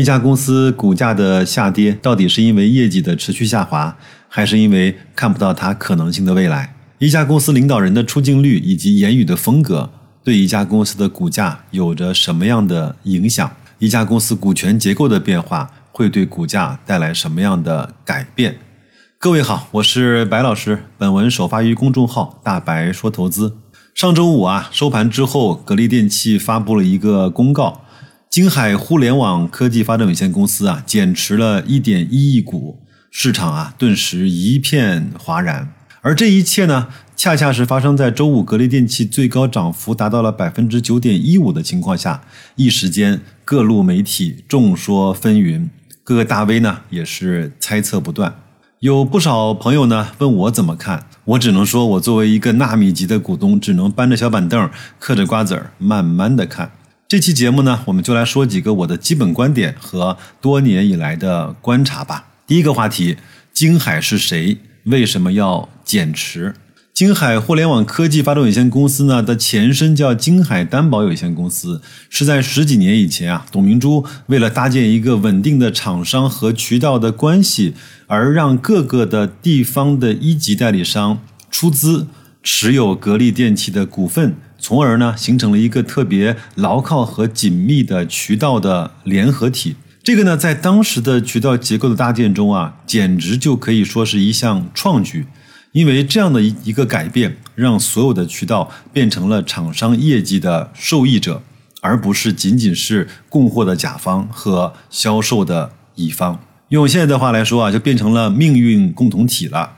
一家公司股价的下跌，到底是因为业绩的持续下滑，还是因为看不到它可能性的未来？一家公司领导人的出镜率以及言语的风格，对一家公司的股价有着什么样的影响？一家公司股权结构的变化会对股价带来什么样的改变？各位好，我是白老师，本文首发于公众号“大白说投资”。上周五啊，收盘之后，格力电器发布了一个公告。京海互联网科技发展有限公司啊，减持了一点一亿股，市场啊顿时一片哗然。而这一切呢，恰恰是发生在周五格力电器最高涨幅达到了百分之九点一五的情况下，一时间各路媒体众说纷纭，各个大 V 呢也是猜测不断。有不少朋友呢问我怎么看，我只能说，我作为一个纳米级的股东，只能搬着小板凳，嗑着瓜子儿，慢慢的看。这期节目呢，我们就来说几个我的基本观点和多年以来的观察吧。第一个话题，京海是谁？为什么要减持？京海互联网科技发展有限公司呢的前身叫京海担保有限公司，是在十几年以前啊，董明珠为了搭建一个稳定的厂商和渠道的关系，而让各个的地方的一级代理商出资持有格力电器的股份。从而呢，形成了一个特别牢靠和紧密的渠道的联合体。这个呢，在当时的渠道结构的搭建中啊，简直就可以说是一项创举。因为这样的一一个改变，让所有的渠道变成了厂商业绩的受益者，而不是仅仅是供货的甲方和销售的乙方。用现在的话来说啊，就变成了命运共同体了。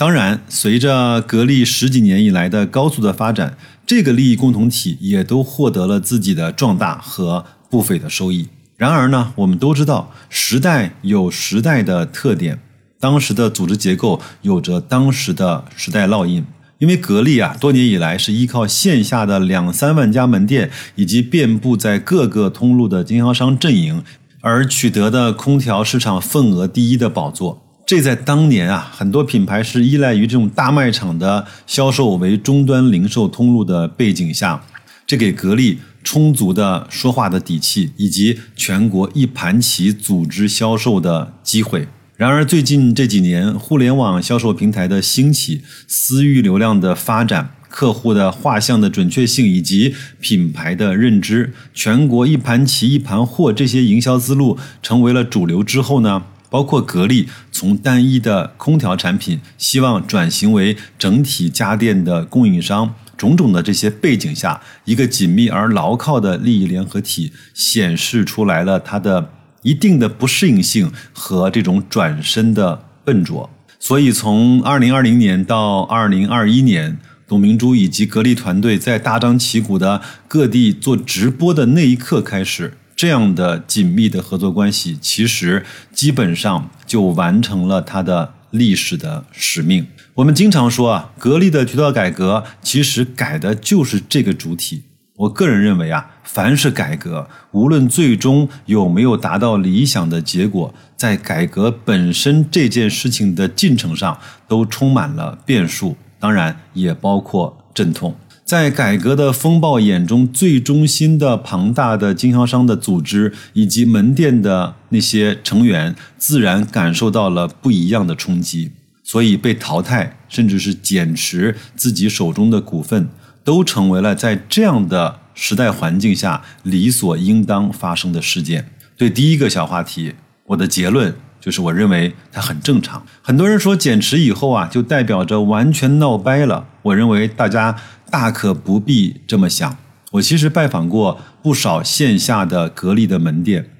当然，随着格力十几年以来的高速的发展，这个利益共同体也都获得了自己的壮大和不菲的收益。然而呢，我们都知道，时代有时代的特点，当时的组织结构有着当时的时代烙印。因为格力啊，多年以来是依靠线下的两三万家门店以及遍布在各个通路的经销商阵营，而取得的空调市场份额第一的宝座。这在当年啊，很多品牌是依赖于这种大卖场的销售为终端零售通路的背景下，这给格力充足的说话的底气，以及全国一盘棋组织销售的机会。然而，最近这几年，互联网销售平台的兴起、私域流量的发展、客户的画像的准确性以及品牌的认知，全国一盘棋一盘货这些营销思路成为了主流之后呢？包括格力从单一的空调产品，希望转型为整体家电的供应商，种种的这些背景下，一个紧密而牢靠的利益联合体显示出来了它的一定的不适应性和这种转身的笨拙。所以，从二零二零年到二零二一年，董明珠以及格力团队在大张旗鼓的各地做直播的那一刻开始。这样的紧密的合作关系，其实基本上就完成了它的历史的使命。我们经常说啊，格力的渠道改革其实改的就是这个主体。我个人认为啊，凡是改革，无论最终有没有达到理想的结果，在改革本身这件事情的进程上，都充满了变数，当然也包括阵痛。在改革的风暴眼中，最中心的庞大的经销商的组织以及门店的那些成员，自然感受到了不一样的冲击，所以被淘汰，甚至是减持自己手中的股份，都成为了在这样的时代环境下理所应当发生的事件。对第一个小话题，我的结论就是，我认为它很正常。很多人说减持以后啊，就代表着完全闹掰了。我认为大家。大可不必这么想。我其实拜访过不少线下的格力的门店，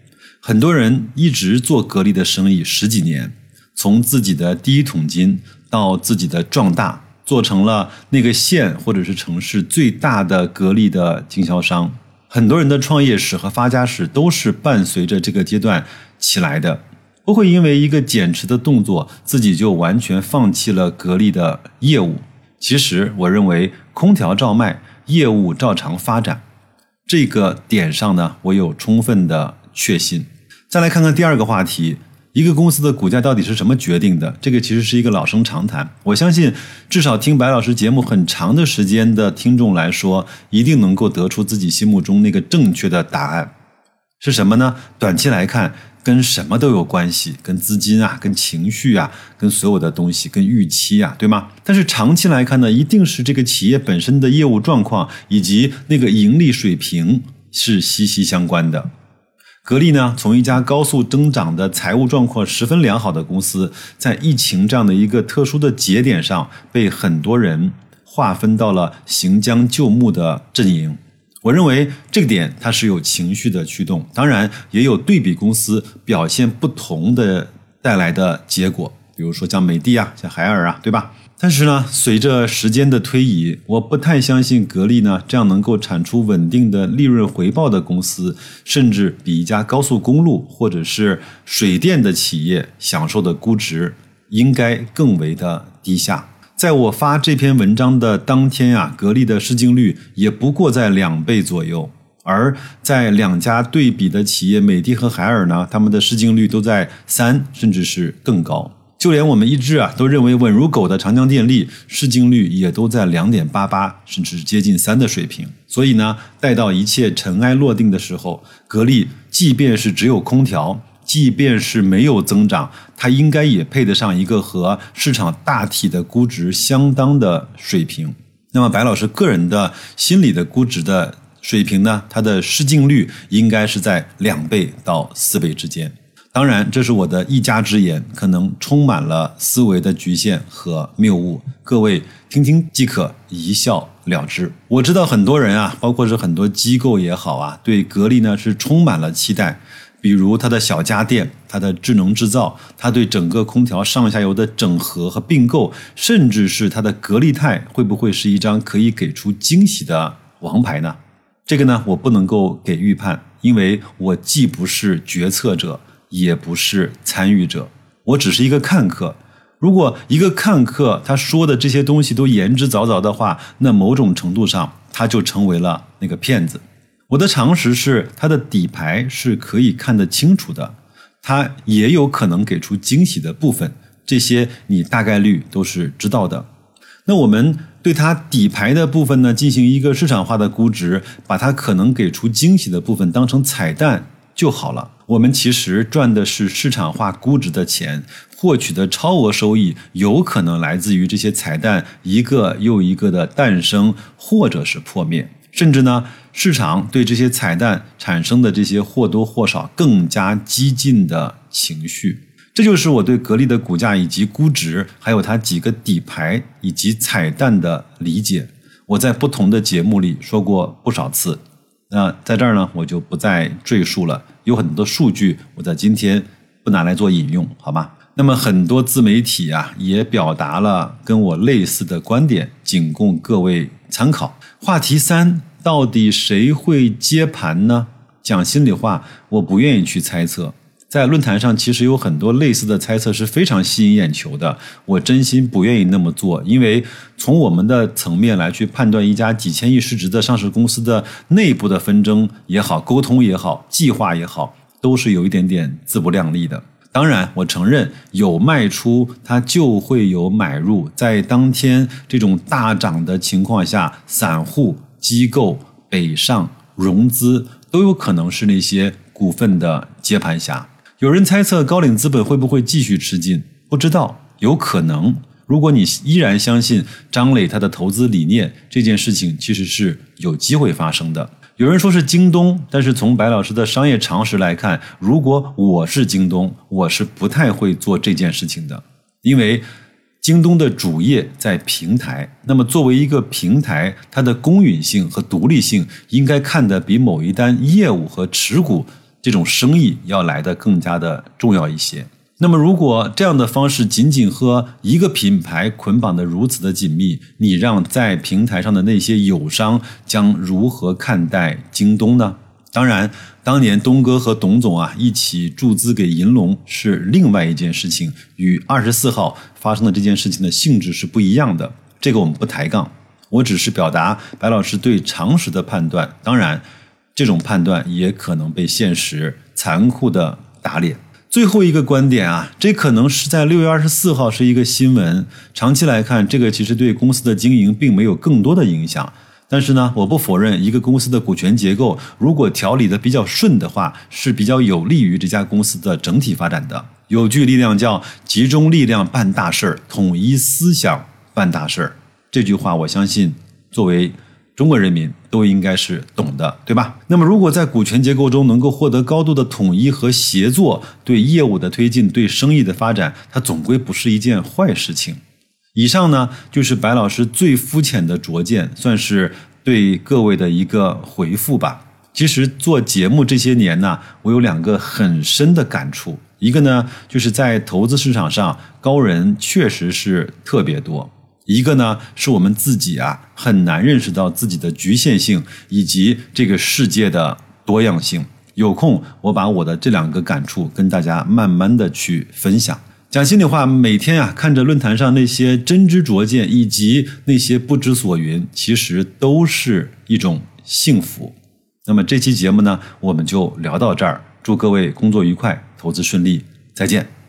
很多人一直做格力的生意十几年，从自己的第一桶金到自己的壮大，做成了那个县或者是城市最大的格力的经销商。很多人的创业史和发家史都是伴随着这个阶段起来的，不会因为一个减持的动作，自己就完全放弃了格力的业务。其实，我认为空调照卖，业务照常发展，这个点上呢，我有充分的确信。再来看看第二个话题，一个公司的股价到底是什么决定的？这个其实是一个老生常谈。我相信，至少听白老师节目很长的时间的听众来说，一定能够得出自己心目中那个正确的答案。是什么呢？短期来看，跟什么都有关系，跟资金啊，跟情绪啊，跟所有的东西，跟预期啊，对吗？但是长期来看呢，一定是这个企业本身的业务状况以及那个盈利水平是息息相关的。格力呢，从一家高速增长的财务状况十分良好的公司，在疫情这样的一个特殊的节点上，被很多人划分到了行将就木的阵营。我认为这个点它是有情绪的驱动，当然也有对比公司表现不同的带来的结果，比如说像美的啊，像海尔啊，对吧？但是呢，随着时间的推移，我不太相信格力呢这样能够产出稳定的利润回报的公司，甚至比一家高速公路或者是水电的企业享受的估值应该更为的低下。在我发这篇文章的当天啊，格力的市净率也不过在两倍左右，而在两家对比的企业美的和海尔呢，他们的市净率都在三甚至是更高。就连我们一直啊都认为稳如狗的长江电力市净率也都在两点八八甚至接近三的水平。所以呢，待到一切尘埃落定的时候，格力即便是只有空调。即便是没有增长，它应该也配得上一个和市场大体的估值相当的水平。那么，白老师个人的心理的估值的水平呢？它的市净率应该是在两倍到四倍之间。当然，这是我的一家之言，可能充满了思维的局限和谬误。各位听听即可，一笑了之。我知道很多人啊，包括是很多机构也好啊，对格力呢是充满了期待。比如它的小家电、它的智能制造、它对整个空调上下游的整合和并购，甚至是它的格力泰，会不会是一张可以给出惊喜的王牌呢？这个呢，我不能够给预判，因为我既不是决策者，也不是参与者，我只是一个看客。如果一个看客他说的这些东西都言之凿凿的话，那某种程度上他就成为了那个骗子。我的常识是，它的底牌是可以看得清楚的，它也有可能给出惊喜的部分，这些你大概率都是知道的。那我们对它底牌的部分呢，进行一个市场化的估值，把它可能给出惊喜的部分当成彩蛋就好了。我们其实赚的是市场化估值的钱，获取的超额收益有可能来自于这些彩蛋一个又一个的诞生或者是破灭。甚至呢，市场对这些彩蛋产生的这些或多或少更加激进的情绪，这就是我对格力的股价以及估值，还有它几个底牌以及彩蛋的理解。我在不同的节目里说过不少次，那在这儿呢，我就不再赘述了。有很多数据，我在今天不拿来做引用，好吧？那么很多自媒体啊，也表达了跟我类似的观点，仅供各位参考。话题三，到底谁会接盘呢？讲心里话，我不愿意去猜测。在论坛上，其实有很多类似的猜测是非常吸引眼球的。我真心不愿意那么做，因为从我们的层面来去判断一家几千亿市值的上市公司的内部的纷争也好、沟通也好、计划也好，都是有一点点自不量力的。当然，我承认有卖出，它就会有买入。在当天这种大涨的情况下，散户、机构北上融资都有可能是那些股份的接盘侠。有人猜测高瓴资本会不会继续吃进？不知道，有可能。如果你依然相信张磊他的投资理念，这件事情其实是有机会发生的。有人说是京东，但是从白老师的商业常识来看，如果我是京东，我是不太会做这件事情的，因为京东的主业在平台，那么作为一个平台，它的公允性和独立性应该看得比某一单业务和持股这种生意要来的更加的重要一些。那么，如果这样的方式仅仅和一个品牌捆绑的如此的紧密，你让在平台上的那些友商将如何看待京东呢？当然，当年东哥和董总啊一起注资给银龙是另外一件事情，与二十四号发生的这件事情的性质是不一样的。这个我们不抬杠，我只是表达白老师对常识的判断。当然，这种判断也可能被现实残酷的打脸。最后一个观点啊，这可能是在六月二十四号是一个新闻。长期来看，这个其实对公司的经营并没有更多的影响。但是呢，我不否认一个公司的股权结构如果调理的比较顺的话，是比较有利于这家公司的整体发展的。有句力量叫“集中力量办大事儿，统一思想办大事儿”。这句话，我相信作为中国人民都应该是懂的，对吧？那么，如果在股权结构中能够获得高度的统一和协作，对业务的推进、对生意的发展，它总归不是一件坏事情。以上呢，就是白老师最肤浅的拙见，算是对各位的一个回复吧。其实做节目这些年呢，我有两个很深的感触。一个呢，就是在投资市场上，高人确实是特别多。一个呢，是我们自己啊，很难认识到自己的局限性以及这个世界的多样性。有空，我把我的这两个感触跟大家慢慢的去分享。讲心里话，每天啊，看着论坛上那些真知灼见以及那些不知所云，其实都是一种幸福。那么这期节目呢，我们就聊到这儿。祝各位工作愉快，投资顺利，再见。